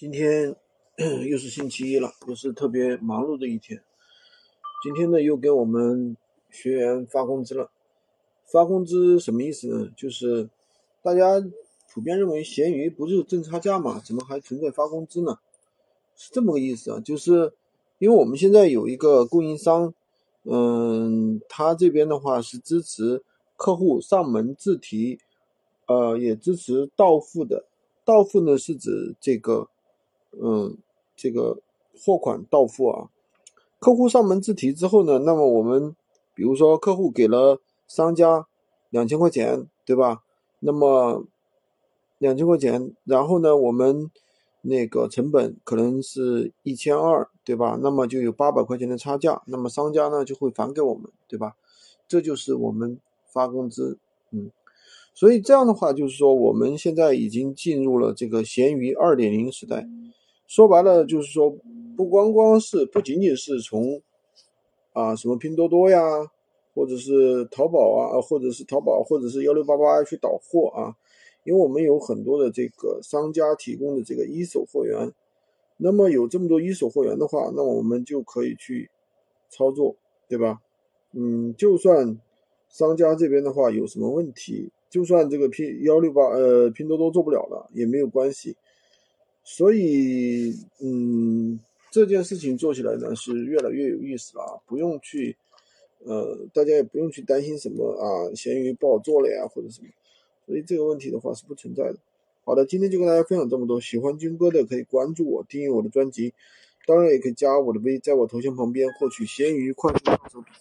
今天 又是星期一了，又是特别忙碌的一天。今天呢，又给我们学员发工资了。发工资什么意思呢？就是大家普遍认为闲鱼不是挣差价嘛，怎么还存在发工资呢？是这么个意思啊，就是因为我们现在有一个供应商，嗯，他这边的话是支持客户上门自提，呃，也支持到付的。到付呢是指这个。嗯，这个货款到付啊，客户上门自提之后呢，那么我们比如说客户给了商家两千块钱，对吧？那么两千块钱，然后呢，我们那个成本可能是一千二，对吧？那么就有八百块钱的差价，那么商家呢就会返给我们，对吧？这就是我们发工资，嗯，所以这样的话就是说，我们现在已经进入了这个闲鱼二点零时代。说白了就是说，不光光是不仅仅是从啊什么拼多多呀，或者是淘宝啊，或者是淘宝，或者是幺六八八去导货啊，因为我们有很多的这个商家提供的这个一手货源，那么有这么多一手货源的话，那我们就可以去操作，对吧？嗯，就算商家这边的话有什么问题，就算这个拼幺六八呃拼多多做不了了也没有关系。所以，嗯，这件事情做起来呢是越来越有意思了啊，不用去，呃，大家也不用去担心什么啊，闲鱼不好做了呀或者什么，所以这个问题的话是不存在的。好的，今天就跟大家分享这么多，喜欢军哥的可以关注我，订阅我的专辑，当然也可以加我的微，在我头像旁边获取闲鱼快速上手笔记。